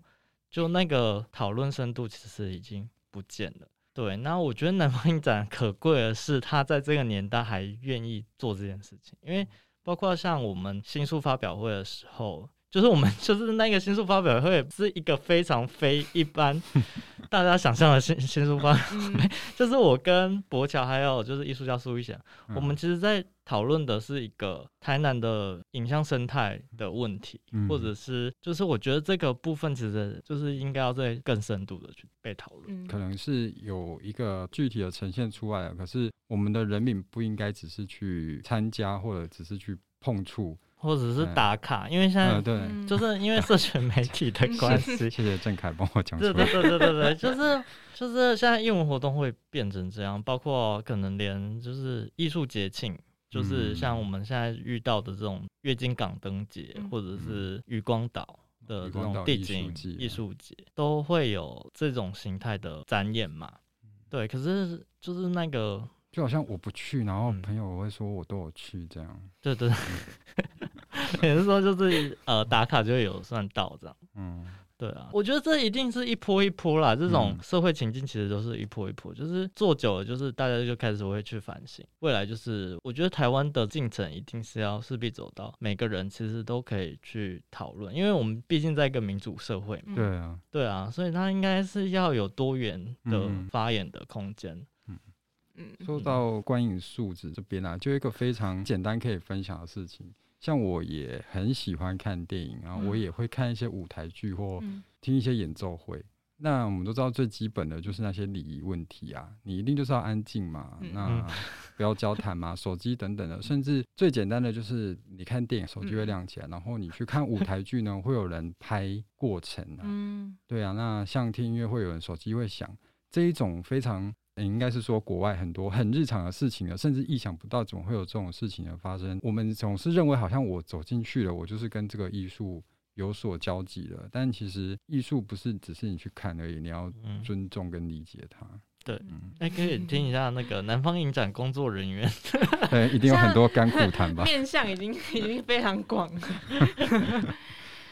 就那个讨论深度其实已经不见了。对，那我觉得南方影展可贵的是，他在这个年代还愿意做这件事情，因为包括像我们新书发表会的时候。就是我们 就是那个新书发表会是一个非常非一般 大家想象的新新书发表会，就是我跟博乔还有就是艺术家苏玉贤，我们其实在讨论的是一个台南的影像生态的问题，或者是就是我觉得这个部分其实就是应该要再更深度的去被讨论，可能是有一个具体的呈现出来了，可是我们的人民不应该只是去参加或者只是去碰触。或者是打卡，因为现在对，就是因为社群媒体的 关系。谢谢郑凯帮我讲。对对对对对对，就是就是现在艺文活动会变成这样，包括可能连就是艺术节庆，就是像我们现在遇到的这种月经港灯节，或者是渔光岛的这种地景艺术节，都会有这种形态的展演嘛。对，可是就是那个。就好像我不去，然后朋友会说我都有去这样。嗯、对对，也是说就是呃打卡就会有算到这样。嗯，对啊，我觉得这一定是一波一波啦。这种社会情境其实都是一波一波，就是做久了，就是大家就开始会去反省。未来就是我觉得台湾的进程一定是要势必走到每个人其实都可以去讨论，因为我们毕竟在一个民主社会嘛。对啊，对啊，所以他应该是要有多元的发言的空间。嗯说到观影素质这边啊，就一个非常简单可以分享的事情。像我也很喜欢看电影，然后我也会看一些舞台剧或听一些演奏会。那我们都知道最基本的就是那些礼仪问题啊，你一定就是要安静嘛，那不要交谈嘛，手机等等的。甚至最简单的就是你看电影，手机会亮起来，然后你去看舞台剧呢，会有人拍过程啊。对啊，那像听音乐会有人手机会响，这一种非常。应该是说，国外很多很日常的事情了，甚至意想不到怎么会有这种事情的发生。我们总是认为好像我走进去了，我就是跟这个艺术有所交集了。但其实艺术不是只是你去看而已，你要尊重跟理解它。嗯、对，哎、嗯，可以听一下那个南方影展工作人员，对，一定有很多甘苦谈吧？面向已经已经非常广了。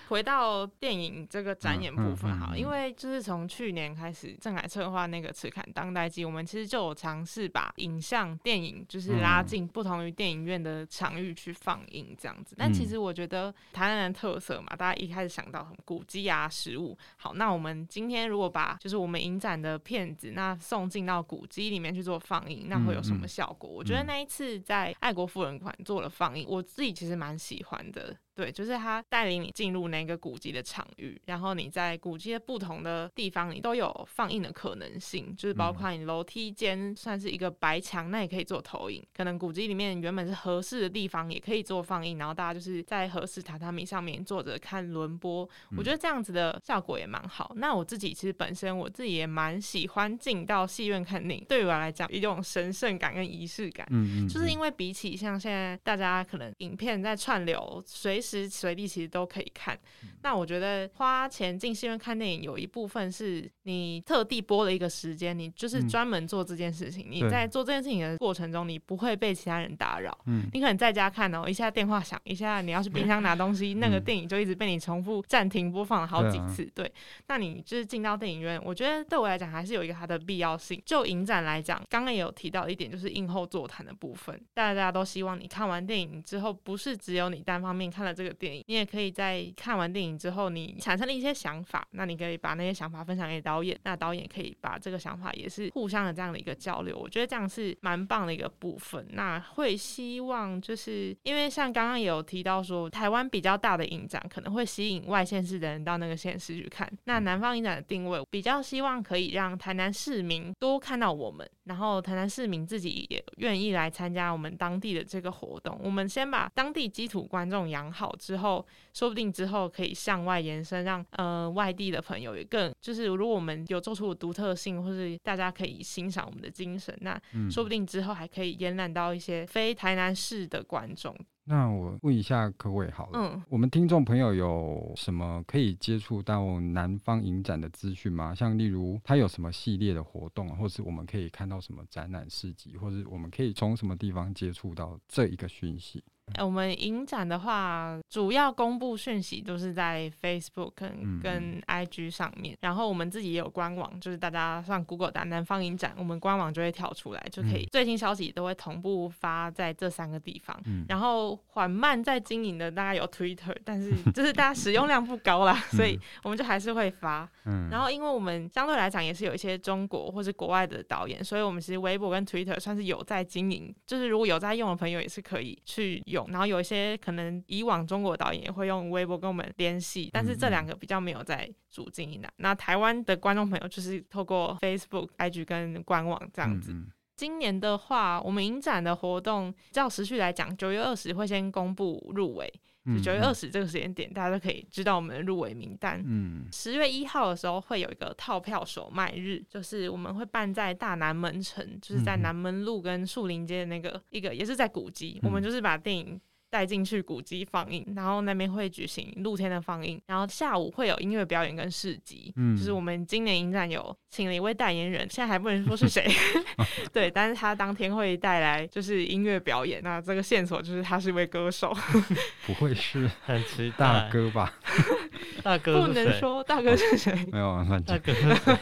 回到电影这个展演部分哈，因为就是从去年开始，郑凯策划那个赤坎当代记，我们其实就有尝试把影像电影就是拉进不同于电影院的场域去放映这样子。但其实我觉得台南的特色嘛，大家一开始想到很古迹啊、食物。好，那我们今天如果把就是我们影展的片子那送进到古迹里面去做放映，那会有什么效果？我觉得那一次在爱国富人馆做了放映，我自己其实蛮喜欢的。对，就是他带领你进入那个古迹的场域，然后你在古迹的不同的地方，你都有放映的可能性，就是包括你楼梯间算是一个白墙，那也可以做投影。可能古迹里面原本是合适的地方，也可以做放映，然后大家就是在合适榻榻米上面坐着看轮播。我觉得这样子的效果也蛮好。那我自己其实本身我自己也蛮喜欢进到戏院看电影，对于我来讲，一种神圣感跟仪式感。嗯嗯，就是因为比起像现在大家可能影片在串流，随时随地其实都可以看。那我觉得花钱进戏院看电影，有一部分是你特地拨了一个时间，你就是专门做这件事情。你在做这件事情的过程中，你不会被其他人打扰。嗯你可能在家看哦，一下电话响，一下你要去冰箱拿东西，那个电影就一直被你重复暂停播放了好几次。对，那你就是进到电影院，我觉得对我来讲还是有一个它的必要性。就影展来讲，刚刚也有提到一点，就是映后座谈的部分，大家大家都希望你看完电影之后，不是只有你单方面看了。这个电影，你也可以在看完电影之后，你产生了一些想法，那你可以把那些想法分享给导演，那导演可以把这个想法也是互相的这样的一个交流，我觉得这样是蛮棒的一个部分。那会希望就是因为像刚刚也有提到说，台湾比较大的影展可能会吸引外县市的人到那个县市去看，那南方影展的定位比较希望可以让台南市民多看到我们，然后台南市民自己也愿意来参加我们当地的这个活动。我们先把当地基础观众养好之后，说不定之后可以向外延伸，让呃外地的朋友也更就是，如果我们有做出独特性，或是大家可以欣赏我们的精神，那说不定之后还可以延揽到一些非台南市的观众。那我问一下各位好了，嗯，我们听众朋友有什么可以接触到南方影展的资讯吗？像例如他有什么系列的活动，或是我们可以看到什么展览市集，或是我们可以从什么地方接触到这一个讯息？欸、我们影展的话，主要公布讯息都是在 Facebook 跟跟 IG 上面，嗯、然后我们自己也有官网，就是大家上 Google 打南方影展，我们官网就会跳出来，就可以最新消息都会同步发在这三个地方。嗯、然后缓慢在经营的大概有 Twitter，但是 就是大家使用量不高啦，嗯、所以我们就还是会发。嗯、然后因为我们相对来讲也是有一些中国或是国外的导演，所以我们其实微博跟 Twitter 算是有在经营，就是如果有在用的朋友也是可以去用。然后有一些可能以往中国导演也会用微博跟我们联系，但是这两个比较没有在主经营的。那台湾的观众朋友就是透过 Facebook、IG 跟官网这样子。今年的话，我们影展的活动照时序来讲，九月二十会先公布入围，就九月二十这个时间点，大家都可以知道我们的入围名单。嗯，十月一号的时候会有一个套票首卖日，就是我们会办在大南门城，就是在南门路跟树林街的那个一个，也是在古迹，我们就是把电影。带进去古迹放映，然后那边会举行露天的放映，然后下午会有音乐表演跟市集。嗯，就是我们今年影展有请了一位代言人，现在还不能说是谁。对，但是他当天会带来就是音乐表演，那这个线索就是他是一位歌手。不会是 很期待大哥吧？大哥不能说大哥是谁？没有啊，大哥。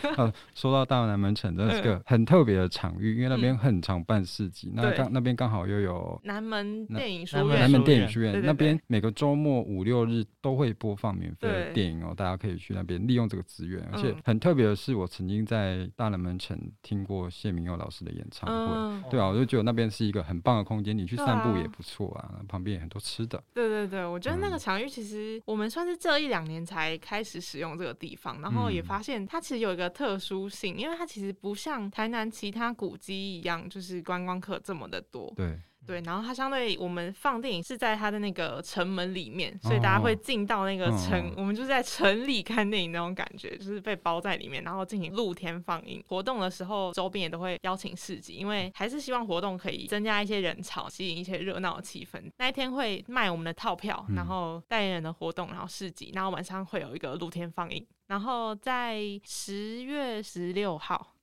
说到大南门城，这是个很特别的场域，因为那边很常办市集。那刚那边刚好又有南门电影书院。电影学院那边每个周末五六日都会播放免费的电影哦，大家可以去那边利用这个资源。而且很特别的是，我曾经在大南门城听过谢明佑老师的演唱会，嗯、对啊，我就觉得那边是一个很棒的空间，你去散步也不错啊，啊旁边也很多吃的。对对对，我觉得那个场域其实我们算是这一两年才开始使用这个地方，然后也发现它其实有一个特殊性，因为它其实不像台南其他古迹一样，就是观光客这么的多。对。对，然后它相对我们放电影是在它的那个城门里面，所以大家会进到那个城，哦、我们就是在城里看电影那种感觉，就是被包在里面，然后进行露天放映。活动的时候，周边也都会邀请市集，因为还是希望活动可以增加一些人潮，吸引一些热闹的气氛。那一天会卖我们的套票，然后代言人的活动，然后市集，然后晚上会有一个露天放映。然后在十月十六号，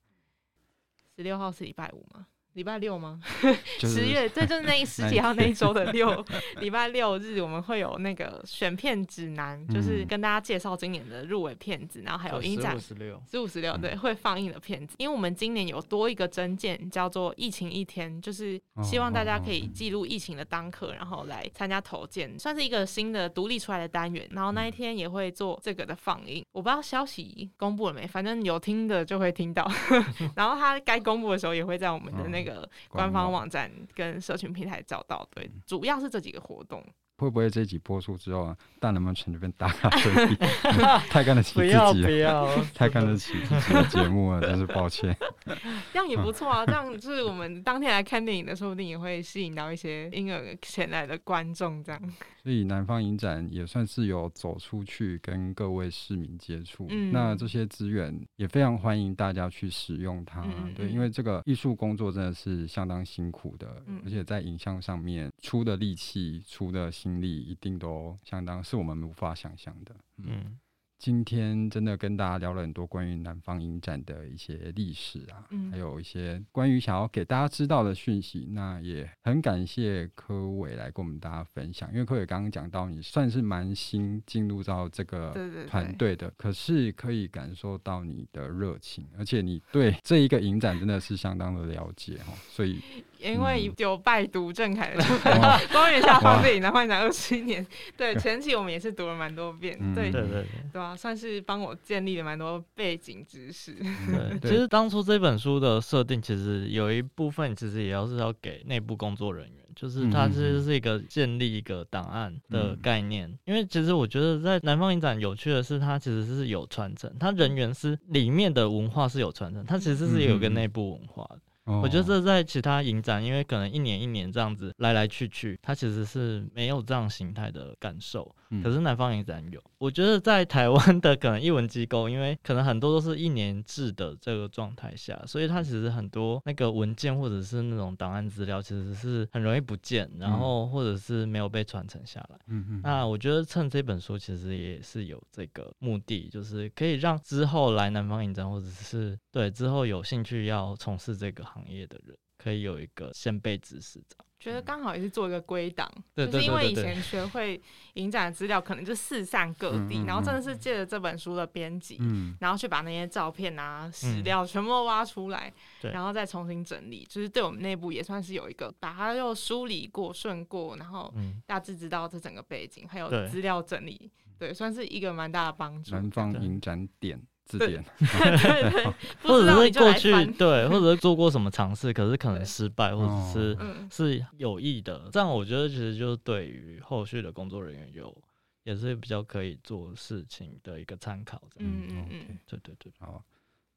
十六号是礼拜五吗？礼拜六吗？十月，对，就是那十几号那一周的六 礼拜六日，我们会有那个选片指南，就是跟大家介绍今年的入围片子，然后还有影展十五十六，十五十六，对，会放映的片子。因为我们今年有多一个征件，叫做“疫情一天”，就是希望大家可以记录疫情的当刻，然后来参加投件，算是一个新的独立出来的单元。然后那一天也会做这个的放映，我不知道消息公布了没，反正有听的就会听到。然后他该公布的时候，也会在我们的那个。那个官方网站跟社群平台找到，对，主要是这几个活动。会不会这集播出之后啊，大南门城这边大咖对比，太看得起自己了，不要，不要太看得起自己的节目了，真是抱歉。这样也不错啊，这样就是我们当天来看电影的，说不定也会吸引到一些婴儿前来的观众，这样。所以南方影展也算是有走出去跟各位市民接触，嗯、那这些资源也非常欢迎大家去使用它。嗯、对，因为这个艺术工作真的是相当辛苦的，嗯、而且在影像上面出的力气、出的心力，一定都相当是我们无法想象的。嗯。今天真的跟大家聊了很多关于南方影展的一些历史啊，嗯、还有一些关于想要给大家知道的讯息。那也很感谢柯伟来跟我们大家分享，因为柯伟刚刚讲到你算是蛮新进入到这个团队的，可是可以感受到你的热情，而且你对这一个影展真的是相当的了解哈，所以。因为有拜读郑凯的 书，《光源下方电影南方影展二十一年》，对前期我们也是读了蛮多遍，对对对对。啊，算是帮我建立了蛮多背景知识。对，其实当初这本书的设定，其实有一部分其实也要是要给内部工作人员，就是它其实是一个建立一个档案的概念。因为其实我觉得在南方影展有趣的是，它其实是有传承，它人员是里面的文化是有传承，它其实是有一个内部文化的。我觉得这在其他影展，因为可能一年一年这样子来来去去，它其实是没有这样形态的感受。可是南方影展有，我觉得在台湾的可能艺文机构，因为可能很多都是一年制的这个状态下，所以它其实很多那个文件或者是那种档案资料，其实是很容易不见，然后或者是没有被传承下来。嗯嗯。那我觉得趁这本书其实也是有这个目的，就是可以让之后来南方影展或者是对之后有兴趣要从事这个行业的人，可以有一个先辈知识这样。觉得刚好也是做一个归档，就是因为以前学会影展的资料可能就四散各地，然后真的是借着这本书的编辑，然后去把那些照片啊、史料全部都挖出来，然后再重新整理，就是对我们内部也算是有一个把它又梳理过、顺过，然后大致知道这整个背景，还有资料整理，对，算是一个蛮大的帮助。南方影展点。字典，对 对，或者是过去对，或者是做过什么尝试，可是可能失败，或者是是有意的，这样我觉得其实就是对于后续的工作人员有也是比较可以做事情的一个参考。嗯嗯嗯，对对对，好。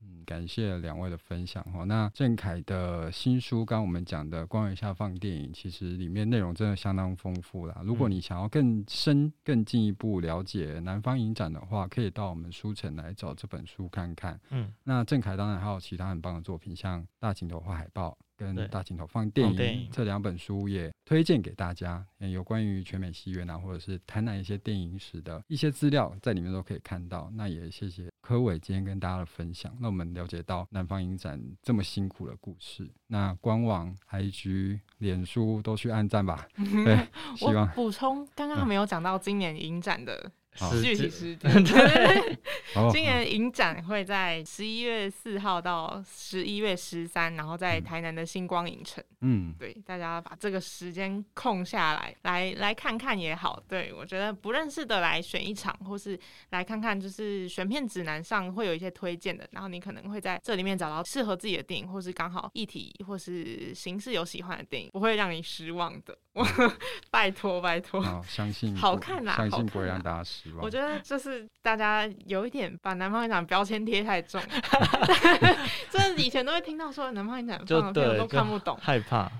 嗯，感谢两位的分享哈。那郑凯的新书，刚刚我们讲的《光源下放电影》，其实里面内容真的相当丰富啦。如果你想要更深、更进一步了解南方影展的话，可以到我们书城来找这本书看看。嗯，那郑凯当然还有其他很棒的作品，像《大镜头画海报》跟《大镜头放电影》这两本书也推荐给大家。有关于全美戏院啊，或者是台南一些电影史的一些资料，在里面都可以看到。那也谢谢。柯伟今天跟大家的分享，那我们了解到南方影展这么辛苦的故事。那官网、IG、脸书都去按赞吧。对，希望补充刚刚没有讲到今年影展的。具体时间，今年影展会在十一月四号到十一月十三，然后在台南的星光影城。嗯，对，大家把这个时间空下来，来来看看也好。对，我觉得不认识的来选一场，或是来看看，就是选片指南上会有一些推荐的，然后你可能会在这里面找到适合自己的电影，或是刚好议题或是形式有喜欢的电影，不会让你失望的。我拜托拜托，相信 好看啦，相信不会让大家失望。我觉得就是大家有一点把南方影展标签贴太重，就是以前都会听到说南方影展放的片我都看不懂，害怕。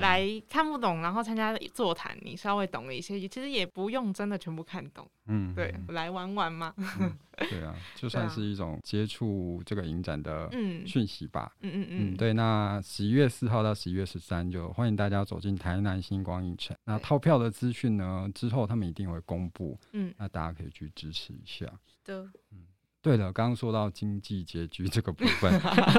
来看不懂，然后参加座谈，你稍微懂了一些，其实也不用真的全部看懂。嗯，对，来玩玩嘛。嗯、对啊，就算是一种接触这个影展的讯息吧。嗯嗯嗯，嗯。对，那十一月四号到十一月十三，就欢迎大家走进台南星光影城。那套票的资讯呢，之后他们一定会公布。嗯，那大家可以去支持一下。的。嗯。对了，刚刚说到经济拮据这个部分，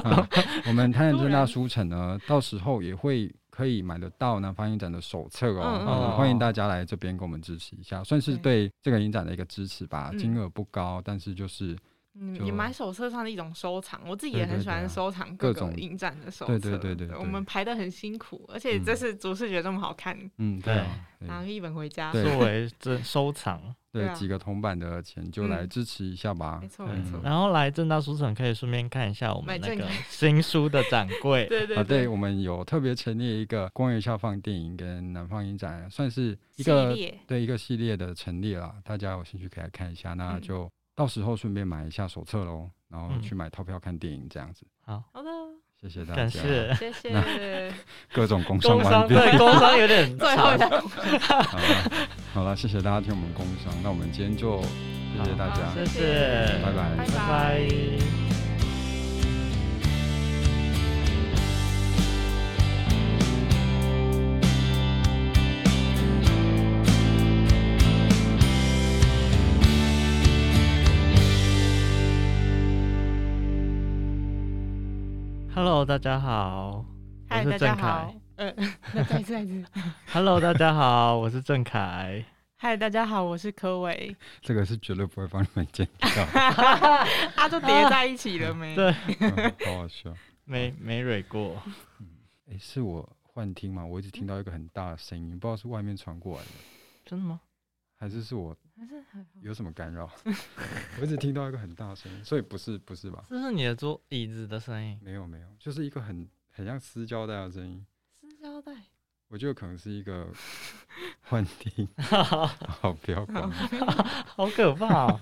嗯、我们台南正大书城呢，到时候也会可以买得到南方影展的手册哦，嗯嗯嗯，欢迎大家来这边给我们支持一下，算是对。这个影展的一个支持吧。金额不高，但是就是嗯，你买手册上的一种收藏，我自己也很喜欢收藏各种影展的手册。对对对对，我们排的很辛苦，而且这次主视觉这么好看，嗯，对，拿个一本回家作 为这收藏。对，几个铜板的钱就来支持一下吧。没错没错。然后来正大书城可以顺便看一下我们那个新书的展柜。对对对。我们有特别成立一个光源下放电影跟南方影展，算是一个对一个系列的陈列了。大家有兴趣可以来看一下，那就到时候顺便买一下手册喽，然后去买套票看电影这样子。好好的。谢谢大家，感谢谢谢。各种工商完毕，对，工商有点 最后一下。好了，好了，谢谢大家听我们工商，那我们今天就谢谢大家，谢谢，拜拜，拜拜。Hello，大家好，我是郑凯。呃，那再次再次。Hello，大家好，我是郑凯。嗨，大家好，我是柯伟。这个是绝对不会帮你们剪掉，啊，就叠在一起了没？对，嗯、好好笑。没没蕊过。嗯，哎、欸，是我幻听吗？我一直听到一个很大的声音，不知道是外面传过来的。真的吗？还是是我？有什么干扰？我一直听到一个很大的声音，所以不是不是吧？这是你的桌椅子的声音？没有没有，就是一个很很像撕胶带的声音。撕胶带？我觉得可能是一个幻听。好，不要管。好可怕、喔！